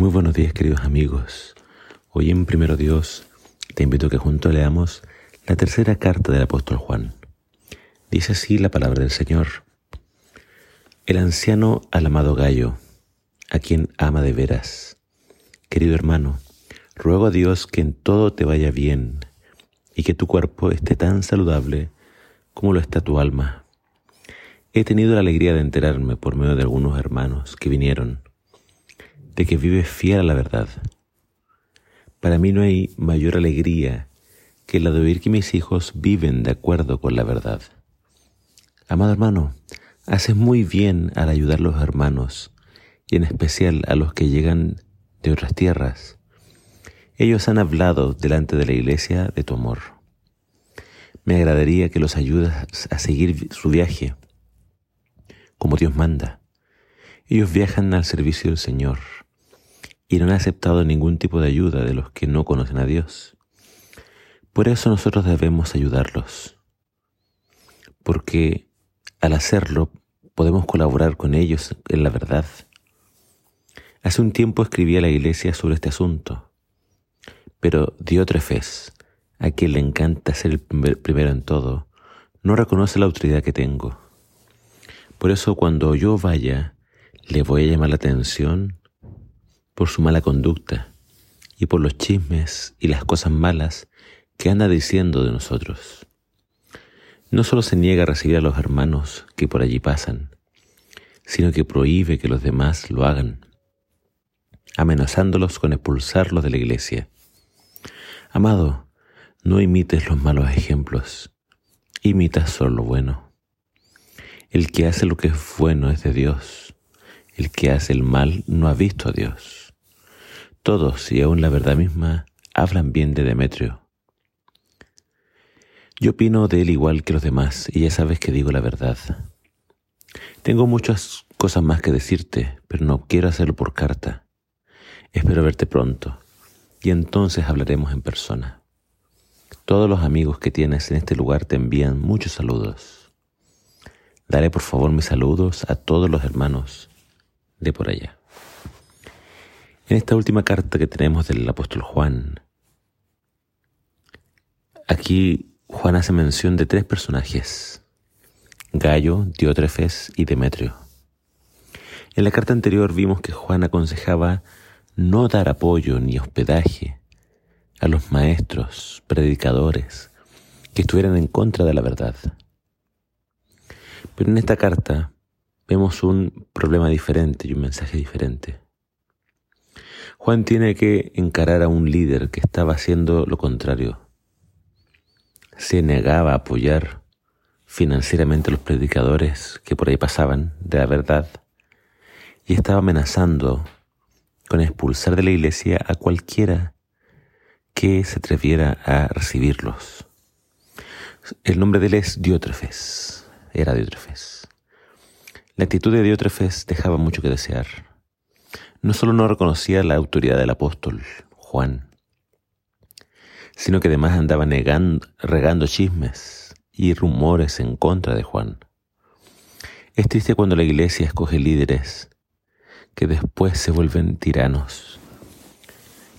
Muy buenos días queridos amigos. Hoy en Primero Dios te invito a que juntos leamos la tercera carta del apóstol Juan. Dice así la palabra del Señor. El anciano al amado Gallo, a quien ama de veras. Querido hermano, ruego a Dios que en todo te vaya bien y que tu cuerpo esté tan saludable como lo está tu alma. He tenido la alegría de enterarme por medio de algunos hermanos que vinieron de que vives fiel a la verdad. Para mí no hay mayor alegría que la de oír que mis hijos viven de acuerdo con la verdad. Amado hermano, haces muy bien al ayudar a los hermanos y en especial a los que llegan de otras tierras. Ellos han hablado delante de la iglesia de tu amor. Me agradaría que los ayudas a seguir su viaje como Dios manda. Ellos viajan al servicio del Señor y no han aceptado ningún tipo de ayuda de los que no conocen a Dios. Por eso nosotros debemos ayudarlos, porque al hacerlo podemos colaborar con ellos en la verdad. Hace un tiempo escribí a la iglesia sobre este asunto, pero Diótrefes, a quien le encanta ser el primero en todo, no reconoce la autoridad que tengo. Por eso cuando yo vaya, le voy a llamar la atención por su mala conducta y por los chismes y las cosas malas que anda diciendo de nosotros. No solo se niega a recibir a los hermanos que por allí pasan, sino que prohíbe que los demás lo hagan, amenazándolos con expulsarlos de la iglesia. Amado, no imites los malos ejemplos, imita solo lo bueno. El que hace lo que es bueno es de Dios, el que hace el mal no ha visto a Dios. Todos, y aún la verdad misma, hablan bien de Demetrio. Yo opino de él igual que los demás, y ya sabes que digo la verdad. Tengo muchas cosas más que decirte, pero no quiero hacerlo por carta. Espero verte pronto, y entonces hablaremos en persona. Todos los amigos que tienes en este lugar te envían muchos saludos. Daré por favor mis saludos a todos los hermanos de por allá. En esta última carta que tenemos del apóstol Juan, aquí Juan hace mención de tres personajes, Gallo, Diótrefes y Demetrio. En la carta anterior vimos que Juan aconsejaba no dar apoyo ni hospedaje a los maestros, predicadores, que estuvieran en contra de la verdad. Pero en esta carta vemos un problema diferente y un mensaje diferente. Juan tiene que encarar a un líder que estaba haciendo lo contrario. Se negaba a apoyar financieramente a los predicadores que por ahí pasaban de la verdad y estaba amenazando con expulsar de la iglesia a cualquiera que se atreviera a recibirlos. El nombre de él es Diótrefes, era Diótrefes. La actitud de Diótrefes dejaba mucho que desear no solo no reconocía la autoridad del apóstol Juan, sino que además andaba negando, regando chismes y rumores en contra de Juan. Es triste cuando la iglesia escoge líderes que después se vuelven tiranos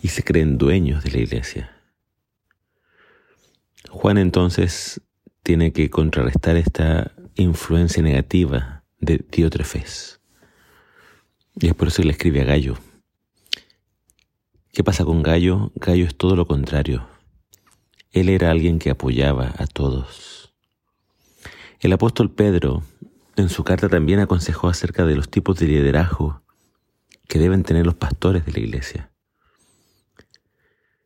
y se creen dueños de la iglesia. Juan entonces tiene que contrarrestar esta influencia negativa de Diótrefes y es por eso que le escribe a Gallo. ¿Qué pasa con Gallo? Gallo es todo lo contrario. Él era alguien que apoyaba a todos. El apóstol Pedro en su carta también aconsejó acerca de los tipos de liderazgo que deben tener los pastores de la iglesia.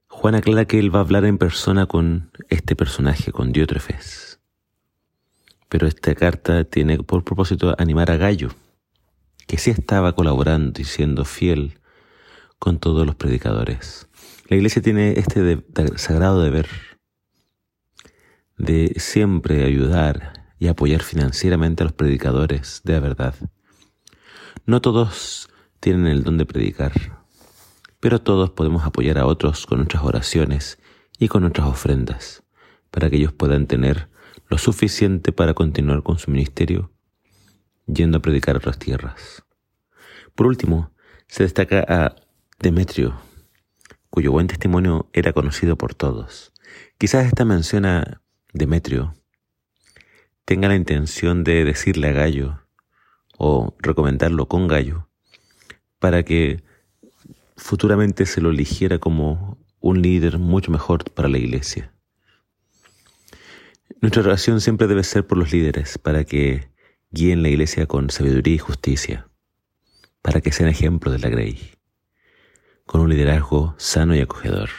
Juan aclara que él va a hablar en persona con este personaje, con Diótrefes. Pero esta carta tiene por propósito animar a Gallo que sí estaba colaborando y siendo fiel con todos los predicadores. La iglesia tiene este sagrado deber de siempre ayudar y apoyar financieramente a los predicadores de la verdad. No todos tienen el don de predicar, pero todos podemos apoyar a otros con nuestras oraciones y con nuestras ofrendas, para que ellos puedan tener lo suficiente para continuar con su ministerio yendo a predicar a otras tierras. Por último, se destaca a Demetrio, cuyo buen testimonio era conocido por todos. Quizás esta mención a Demetrio tenga la intención de decirle a Gallo o recomendarlo con Gallo para que futuramente se lo eligiera como un líder mucho mejor para la iglesia. Nuestra oración siempre debe ser por los líderes para que guíen la iglesia con sabiduría y justicia, para que sean ejemplo de la Grey, con un liderazgo sano y acogedor.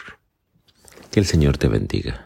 Que el Señor te bendiga.